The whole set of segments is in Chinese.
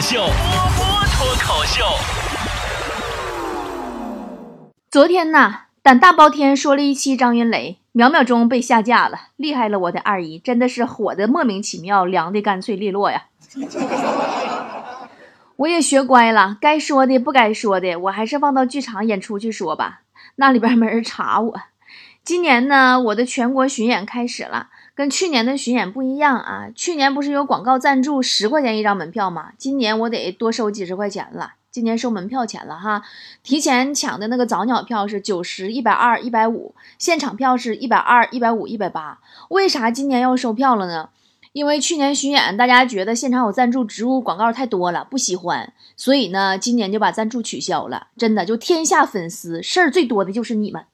口秀，波波脱口秀。昨天呐，胆大包天说了一期张云雷，秒秒钟被下架了，厉害了我的二姨，真的是火的莫名其妙，凉的干脆利落呀。我也学乖了，该说的不该说的，我还是放到剧场演出去说吧，那里边没人查我。今年呢，我的全国巡演开始了，跟去年的巡演不一样啊。去年不是有广告赞助十块钱一张门票吗？今年我得多收几十块钱了。今年收门票钱了哈，提前抢的那个早鸟票是九十一百二一百五，现场票是一百二一百五一百八。为啥今年要收票了呢？因为去年巡演大家觉得现场有赞助植入广告太多了，不喜欢，所以呢，今年就把赞助取消了。真的，就天下粉丝事儿最多的就是你们，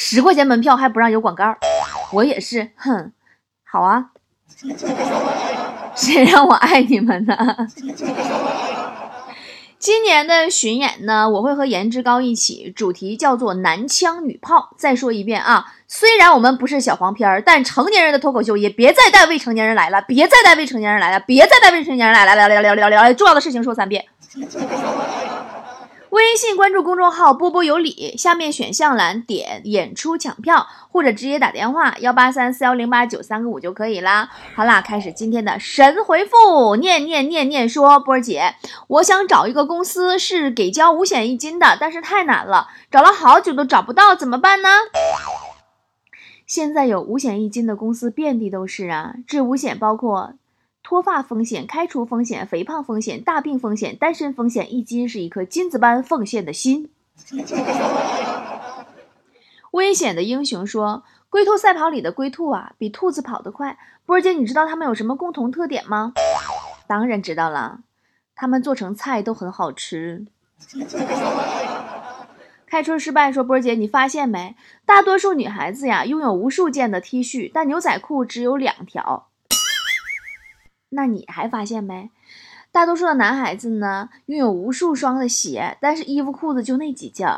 十块钱门票还不让有广告，我也是，哼，好啊。谁让我爱你们呢？今年的巡演呢，我会和颜值高一起，主题叫做男枪女炮。再说一遍啊，虽然我们不是小黄片儿，但成年人的脱口秀也别再带未成年人来了，别再带未成年人来了，别再带未成年人来了，来来来来来来，重要的事情说三遍。微信关注公众号“波波有理”，下面选项栏点演出抢票，或者直接打电话幺八三四幺零八九三个五就可以啦。好啦，开始今天的神回复，念念念念说，波儿姐，我想找一个公司是给交五险一金的，但是太难了，找了好久都找不到，怎么办呢？现在有五险一金的公司遍地都是啊，这五险包括。脱发风险、开除风险、肥胖风险、大病风险、单身风险，一金是一颗金子般奉献的心。危险的英雄说：“龟兔赛跑里的龟兔啊，比兔子跑得快。”波儿姐，你知道它们有什么共同特点吗？当然知道了，它们做成菜都很好吃。开春失败说：“波儿姐，你发现没？大多数女孩子呀，拥有无数件的 T 恤，但牛仔裤只有两条。”那你还发现没？大多数的男孩子呢，拥有无数双的鞋，但是衣服裤子就那几件。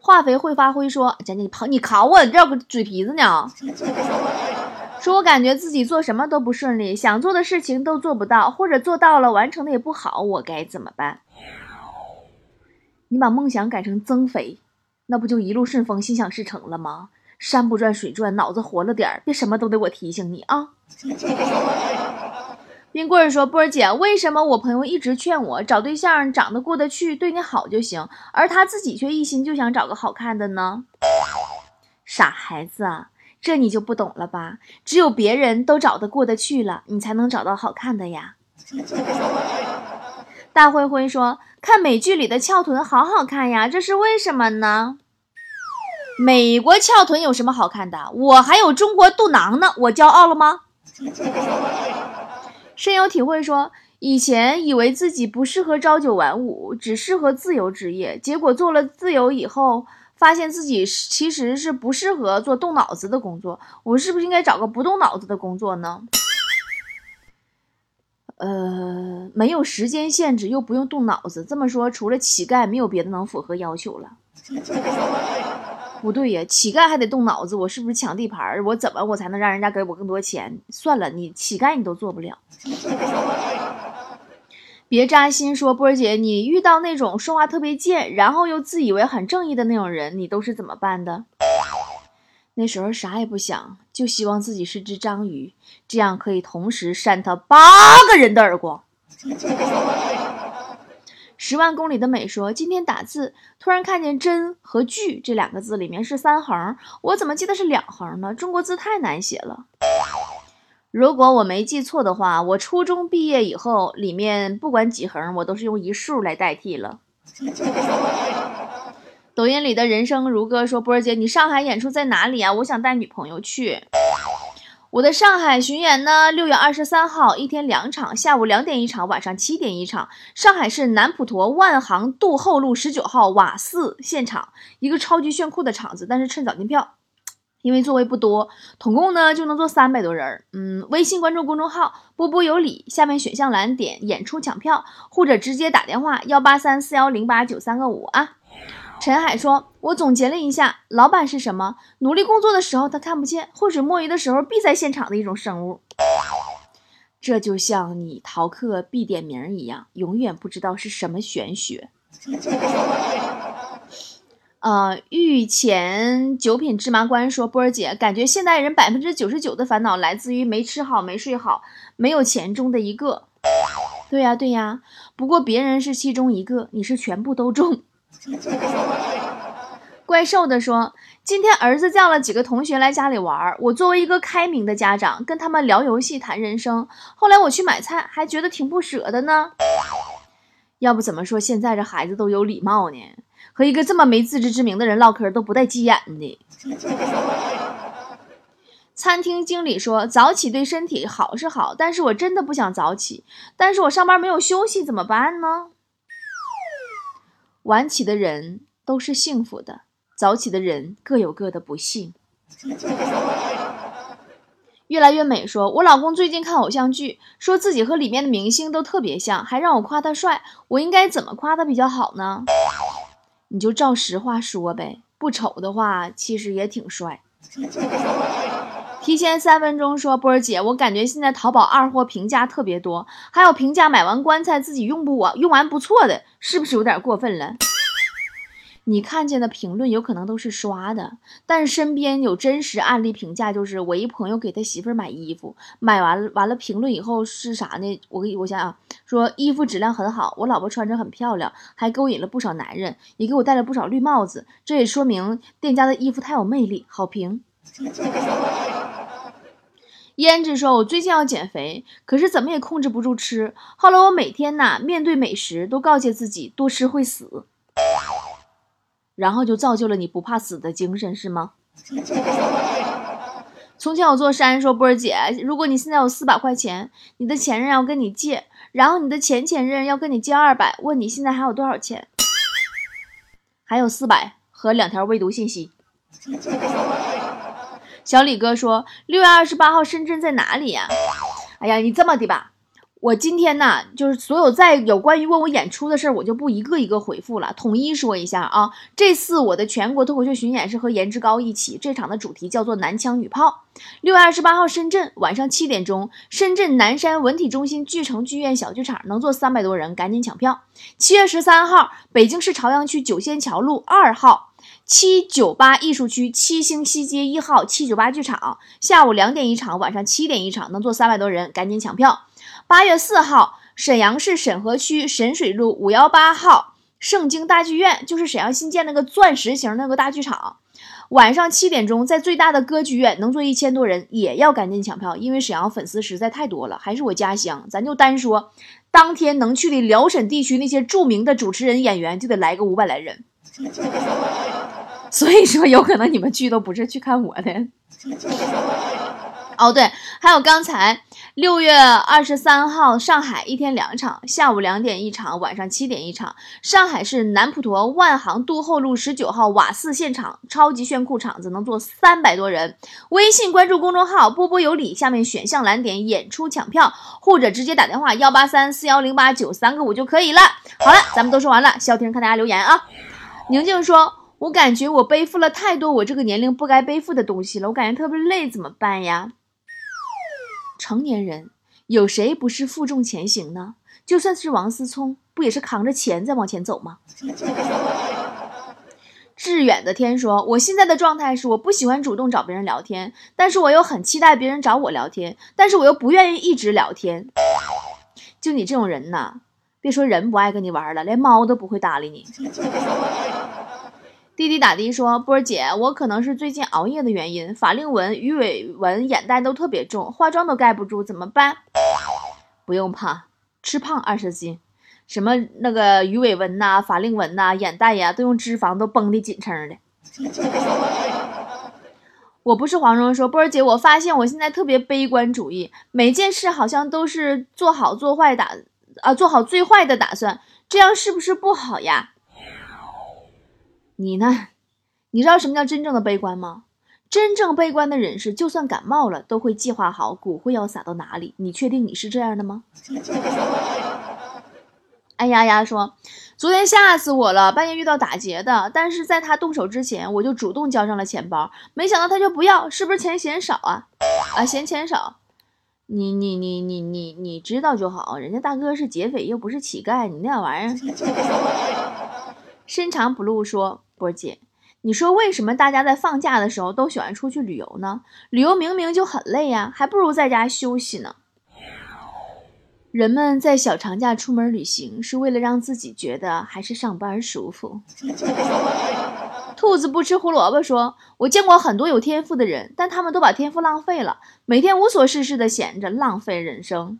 化肥会发灰说：“姐姐，你跑，你考我，这个嘴皮子呢？” 说我感觉自己做什么都不顺利，想做的事情都做不到，或者做到了，完成的也不好，我该怎么办？你把梦想改成增肥，那不就一路顺风，心想事成了吗？山不转水转，脑子活了点儿，别什么都得我提醒你啊！冰棍儿说：“波儿姐，为什么我朋友一直劝我找对象长得过得去，对你好就行，而他自己却一心就想找个好看的呢？”傻孩子啊，这你就不懂了吧？只有别人都找得过得去了，你才能找到好看的呀。大灰灰说：“看美剧里的翘臀好好看呀，这是为什么呢？”美国翘臀有什么好看的？我还有中国肚囊呢，我骄傲了吗？深有体会说，以前以为自己不适合朝九晚五，只适合自由职业，结果做了自由以后，发现自己其实是不适合做动脑子的工作。我是不是应该找个不动脑子的工作呢？呃，没有时间限制，又不用动脑子，这么说，除了乞丐，没有别的能符合要求了。不对呀，乞丐还得动脑子，我是不是抢地盘儿？我怎么我才能让人家给我更多钱？算了，你乞丐你都做不了。别扎心，说波儿姐，你遇到那种说话特别贱，然后又自以为很正义的那种人，你都是怎么办的？那时候啥也不想，就希望自己是只章鱼，这样可以同时扇他八个人的耳光。十万公里的美说：“今天打字，突然看见‘真’和‘句’这两个字里面是三横，我怎么记得是两横呢？中国字太难写了。如果我没记错的话，我初中毕业以后，里面不管几横，我都是用一竖来代替了。”抖音里的人生如歌说：“波儿姐，你上海演出在哪里啊？我想带女朋友去。”我的上海巡演呢，六月二十三号一天两场，下午两点一场，晚上七点一场。上海市南普陀万航渡后路十九号瓦寺现场，一个超级炫酷的场子，但是趁早订票，因为座位不多，统共呢就能坐三百多人。嗯，微信关注公众号“波波有理”，下面选项栏点演出抢票，或者直接打电话幺八三四幺零八九三个五啊。陈海说：“我总结了一下，老板是什么？努力工作的时候他看不见，浑水摸鱼的时候必在现场的一种生物。这就像你逃课必点名一样，永远不知道是什么玄学。呃，御前九品芝麻官说：“波儿姐，感觉现代人百分之九十九的烦恼来自于没吃好、没睡好、没有钱中的一个。”对呀，对呀。不过别人是其中一个，你是全部都中。怪兽的说：“今天儿子叫了几个同学来家里玩，我作为一个开明的家长，跟他们聊游戏、谈人生。后来我去买菜，还觉得挺不舍的呢。要不怎么说现在这孩子都有礼貌呢？”和一个这么没自知之明的人唠嗑都不带急眼的。餐厅经理说：“早起对身体好是好，但是我真的不想早起。但是我上班没有休息，怎么办呢？”晚起的人都是幸福的，早起的人各有各的不幸。越来越美说：“我老公最近看偶像剧，说自己和里面的明星都特别像，还让我夸他帅。我应该怎么夸他比较好呢？”你就照实话说呗，不丑的话其实也挺帅。提前三分钟说，波儿姐，我感觉现在淘宝二货评价特别多，还有评价买完棺材自己用不完用完不错的，是不是有点过分了？你看见的评论有可能都是刷的，但是身边有真实案例评价，就是我一朋友给他媳妇买衣服，买完了完了评论以后是啥呢？我给我想想，说衣服质量很好，我老婆穿着很漂亮，还勾引了不少男人，也给我戴了不少绿帽子，这也说明店家的衣服太有魅力。好评。胭脂说：“我最近要减肥，可是怎么也控制不住吃，后来我每天呐面对美食都告诫自己多吃会死。”然后就造就了你不怕死的精神，是吗？从前有座山，说波儿姐，如果你现在有四百块钱，你的前任要跟你借，然后你的前前任要跟你借二百，问你现在还有多少钱？还有四百和两条未读信息。小李哥说，六月二十八号深圳在哪里呀？哎呀，你这么的吧。我今天呢，就是所有在有关于问我演出的事儿，我就不一个一个回复了，统一说一下啊。这次我的全国脱口秀巡演是和颜值高一起，这场的主题叫做男枪女炮。六月二十八号深圳晚上七点钟，深圳南山文体中心巨城剧院小剧场能坐三百多人，赶紧抢票。七月十三号，北京市朝阳区九仙桥路二号七九八艺术区七星西街一号七九八剧场，下午两点一场，晚上七点一场，能坐三百多人，赶紧抢票。八月四号，沈阳市沈河区沈水路五幺八号盛京大剧院，就是沈阳新建那个钻石型那个大剧场，晚上七点钟，在最大的歌剧院能坐一千多人，也要赶紧抢票，因为沈阳粉丝实在太多了，还是我家乡。咱就单说，当天能去的辽沈地区那些著名的主持人、演员，就得来个五百来人。所以说，有可能你们去都不是去看我的。哦，对，还有刚才。六月二十三号，上海一天两场，下午两点一场，晚上七点一场。上海市南普陀万航渡后路十九号瓦寺现场，超级炫酷场子，能坐三百多人。微信关注公众号“波波有理”，下面选项栏点演出抢票，或者直接打电话幺八三四幺零八九三个五就可以了。好了，咱们都说完了，消停看大家留言啊。宁静说：“我感觉我背负了太多我这个年龄不该背负的东西了，我感觉特别累，怎么办呀？”成年人有谁不是负重前行呢？就算是王思聪，不也是扛着钱在往前走吗？致远的天说：“我现在的状态是，我不喜欢主动找别人聊天，但是我又很期待别人找我聊天，但是我又不愿意一直聊天。就你这种人呐，别说人不爱跟你玩了，连猫都不会搭理你。”滴滴打的说：“波儿姐，我可能是最近熬夜的原因，法令纹、鱼尾纹、眼袋都特别重，化妆都盖不住，怎么办？不用怕，吃胖二十斤，什么那个鱼尾纹呐、法令纹呐、眼袋呀，都用脂肪都绷得紧撑的。我不是黄蓉说，波儿姐，我发现我现在特别悲观主义，每件事好像都是做好做坏打啊，做好最坏的打算，这样是不是不好呀？”你呢？你知道什么叫真正的悲观吗？真正悲观的人是，就算感冒了，都会计划好骨灰要撒到哪里。你确定你是这样的吗？哎呀呀，说昨天吓死我了，半夜遇到打劫的，但是在他动手之前，我就主动交上了钱包，没想到他就不要，是不是钱嫌少啊？啊，嫌钱少，你你你你你你知道就好，人家大哥是劫匪，又不是乞丐，你那玩意儿。深长不露说：“波姐，你说为什么大家在放假的时候都喜欢出去旅游呢？旅游明明就很累呀，还不如在家休息呢。人们在小长假出门旅行，是为了让自己觉得还是上班舒服。”兔子不吃胡萝卜说：“我见过很多有天赋的人，但他们都把天赋浪费了，每天无所事事的闲着，浪费人生。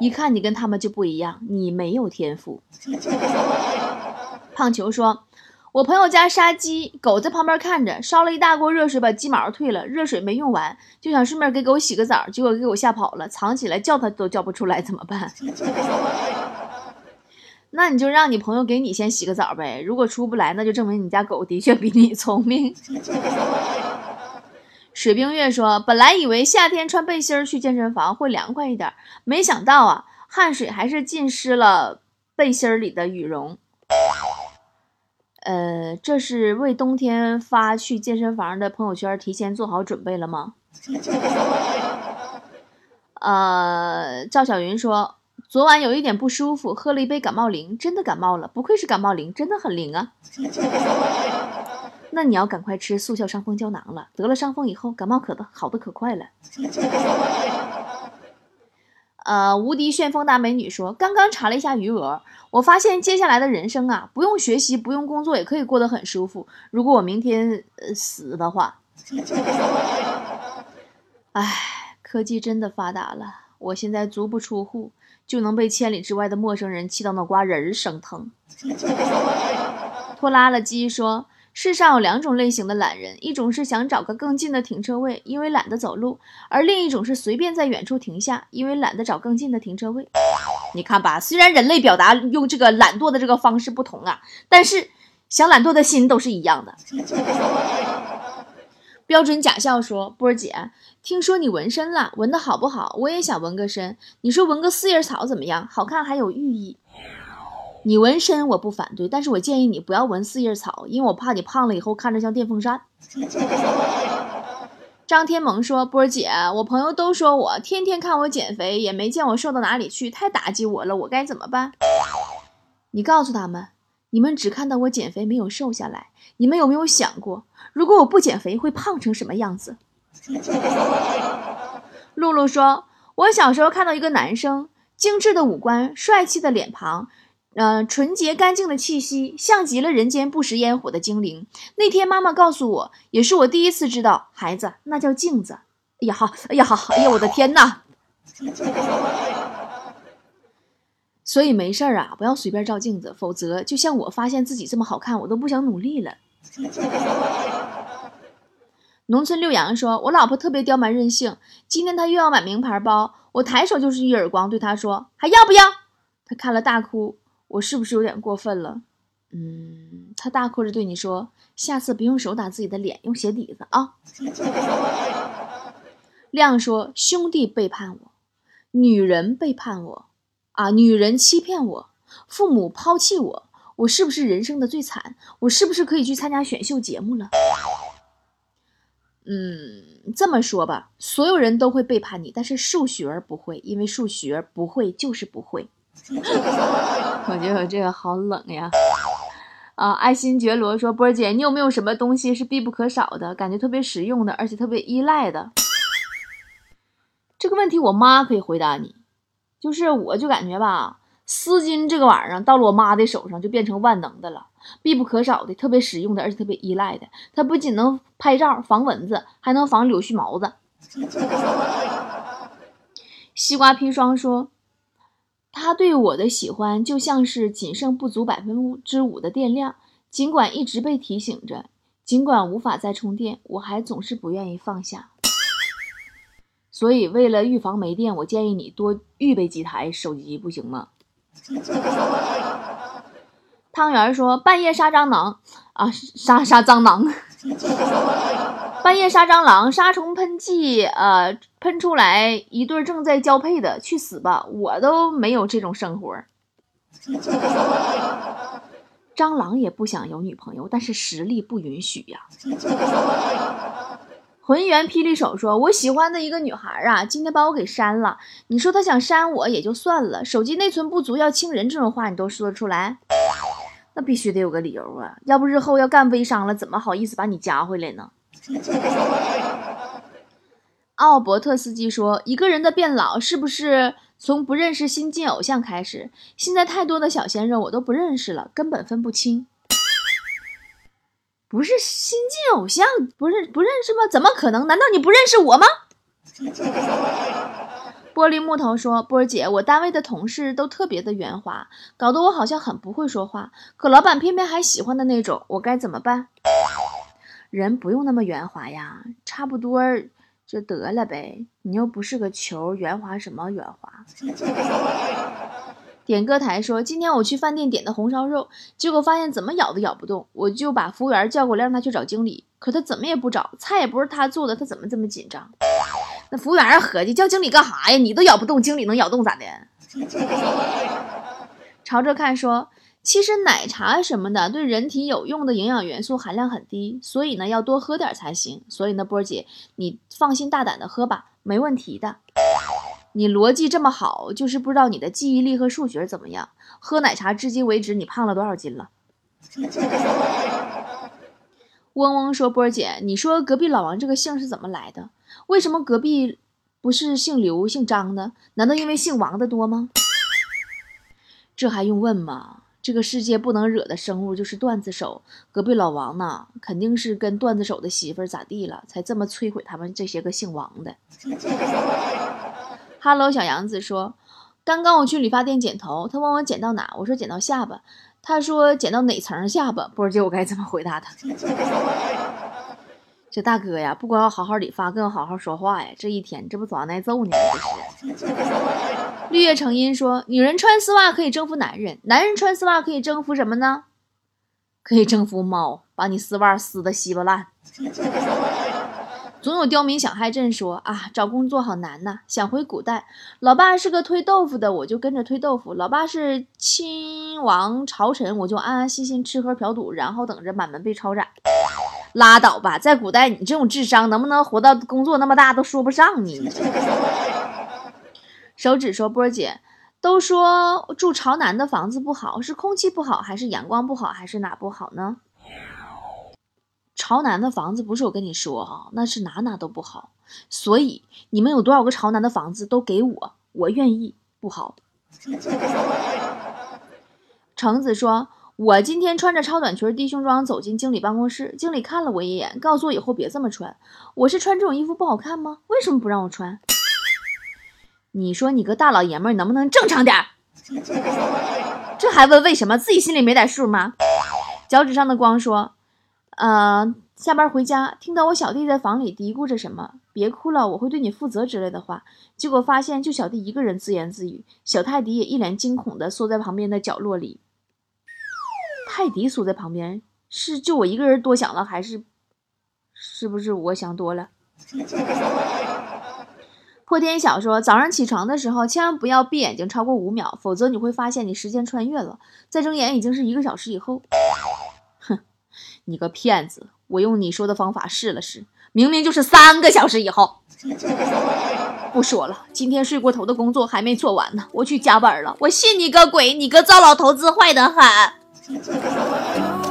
一看你跟他们就不一样，你没有天赋。”胖球说：“我朋友家杀鸡，狗在旁边看着，烧了一大锅热水把鸡毛退了，热水没用完，就想顺便给狗洗个澡，结果给狗吓跑了，藏起来叫它都叫不出来，怎么办？” 那你就让你朋友给你先洗个澡呗。如果出不来，那就证明你家狗的确比你聪明。水冰月说：“本来以为夏天穿背心去健身房会凉快一点，没想到啊，汗水还是浸湿了背心里的羽绒。呃，这是为冬天发去健身房的朋友圈提前做好准备了吗？” 呃，赵小云说。昨晚有一点不舒服，喝了一杯感冒灵，真的感冒了。不愧是感冒灵，真的很灵啊。那你要赶快吃速效伤风胶囊了，得了伤风以后，感冒可的好的可快了。呃，无敌旋风大美女说，刚刚查了一下余额，我发现接下来的人生啊，不用学习，不用工作，也可以过得很舒服。如果我明天呃死的话，唉，科技真的发达了，我现在足不出户。就能被千里之外的陌生人气到脑瓜仁儿生疼。拖拉了鸡说：“世上有两种类型的懒人，一种是想找个更近的停车位，因为懒得走路；而另一种是随便在远处停下，因为懒得找更近的停车位。你看吧，虽然人类表达用这个懒惰的这个方式不同啊，但是想懒惰的心都是一样的。”标准假笑说：“波儿姐，听说你纹身了，纹的好不好？我也想纹个身。你说纹个四叶草怎么样？好看还有寓意。你纹身我不反对，但是我建议你不要纹四叶草，因为我怕你胖了以后看着像电风扇。”张天萌说：“波儿姐，我朋友都说我天天看我减肥，也没见我瘦到哪里去，太打击我了，我该怎么办？你告诉他们，你们只看到我减肥没有瘦下来，你们有没有想过？”如果我不减肥，会胖成什么样子？露露说：“我小时候看到一个男生，精致的五官，帅气的脸庞，嗯，纯洁干净的气息，像极了人间不食烟火的精灵。那天妈妈告诉我，也是我第一次知道，孩子，那叫镜子。哎呀哈，哎呀哈，哎呀我的天呐！所以没事儿啊，不要随便照镜子，否则就像我发现自己这么好看，我都不想努力了。”农村六阳说：“我老婆特别刁蛮任性，今天她又要买名牌包，我抬手就是一耳光，对她说还要不要？她看了大哭，我是不是有点过分了？嗯，他大哭着对你说，下次别用手打自己的脸，用鞋底子啊。亮说：兄弟背叛我，女人背叛我，啊，女人欺骗我，父母抛弃我。”我是不是人生的最惨？我是不是可以去参加选秀节目了？嗯，这么说吧，所有人都会背叛你，但是数学不会，因为数学不会就是不会。我觉得我这个好冷呀！啊，爱新觉罗说：“波儿姐，你有没有什么东西是必不可少的，感觉特别实用的，而且特别依赖的？”这个问题我妈可以回答你，就是我就感觉吧。丝巾这个玩意儿到了我妈的手上就变成万能的了，必不可少的，特别实用的，而且特别依赖的。它不仅能拍照防蚊子，还能防柳絮毛子。西瓜砒霜说：“他对我的喜欢就像是仅剩不足百分之五的电量，尽管一直被提醒着，尽管无法再充电，我还总是不愿意放下。所以为了预防没电，我建议你多预备几台手机，不行吗？”汤圆说：“半夜杀蟑螂啊，杀杀蟑螂！半夜杀蟑螂，杀虫喷剂，呃，喷出来一对正在交配的，去死吧！我都没有这种生活。蟑螂也不想有女朋友，但是实力不允许呀。”浑圆霹雳手说：“我喜欢的一个女孩啊，今天把我给删了。你说她想删我也就算了，手机内存不足要清人这种话你都说得出来？那必须得有个理由啊，要不日后要干微商了，怎么好意思把你加回来呢？” 奥伯特斯基说：“一个人的变老是不是从不认识新晋偶像开始？现在太多的小鲜肉我都不认识了，根本分不清。”不是新晋偶像，不认不认识吗？怎么可能？难道你不认识我吗？玻璃木头说：“波儿姐，我单位的同事都特别的圆滑，搞得我好像很不会说话，可老板偏偏还喜欢的那种，我该怎么办？”人不用那么圆滑呀，差不多就得了呗。你又不是个球，圆滑什么圆滑？点歌台说：“今天我去饭店点的红烧肉，结果发现怎么咬都咬不动，我就把服务员叫过来让他去找经理，可他怎么也不找，菜也不是他做的，他怎么这么紧张？那服务员合计叫经理干啥呀？你都咬不动，经理能咬动咋的？” 朝着看说：“其实奶茶什么的对人体有用的营养元素含量很低，所以呢要多喝点才行。所以呢，波儿姐你放心大胆的喝吧，没问题的。”你逻辑这么好，就是不知道你的记忆力和数学怎么样。喝奶茶至今为止，你胖了多少斤了？嗡嗡说：“波儿姐，你说隔壁老王这个姓是怎么来的？为什么隔壁不是姓刘、姓张的？难道因为姓王的多吗？这还用问吗？这个世界不能惹的生物就是段子手。隔壁老王呢，肯定是跟段子手的媳妇儿咋地了，才这么摧毁他们这些个姓王的。”哈喽小杨子说，刚刚我去理发店剪头，他问我剪到哪，我说剪到下巴，他说剪到哪层下巴，不知道我该怎么回答他。这大哥呀，不光要好好理发，更要好好说话呀。这一天，这不早挨揍呢？这是。绿叶成荫说，女人穿丝袜可以征服男人，男人穿丝袜可以征服什么呢？可以征服猫，把你丝袜撕的稀巴烂。总有刁民想害朕说啊，找工作好难呐！想回古代，老爸是个推豆腐的，我就跟着推豆腐；老爸是亲王朝臣，我就安安心心吃喝嫖赌，然后等着满门被抄斩。拉倒吧，在古代你这种智商能不能活到工作那么大都说不上你。手指说波儿姐，都说住朝南的房子不好，是空气不好，还是阳光不好，还是哪不好呢？朝南的房子不是我跟你说哈，那是哪哪都不好。所以你们有多少个朝南的房子都给我，我愿意。不好。橙子说：“我今天穿着超短裙、低胸装走进经理办公室，经理看了我一眼，告诉我以后别这么穿。我是穿这种衣服不好看吗？为什么不让我穿？你说你个大老爷们儿能不能正常点儿？这还问为什么？自己心里没点数吗？”脚趾上的光说。呃，下班回家，听到我小弟在房里嘀咕着什么“别哭了，我会对你负责”之类的话，结果发现就小弟一个人自言自语，小泰迪也一脸惊恐的缩在旁边的角落里。泰迪缩在旁边，是就我一个人多想了，还是是不是我想多了？破天小说，早上起床的时候千万不要闭眼睛超过五秒，否则你会发现你时间穿越了，再睁眼已经是一个小时以后。哼你个骗子！我用你说的方法试了试，明明就是三个小时以后。不说了，今天睡过头的工作还没做完呢，我去加班了。我信你个鬼！你个糟老头子坏得很。哈哈哈！哈。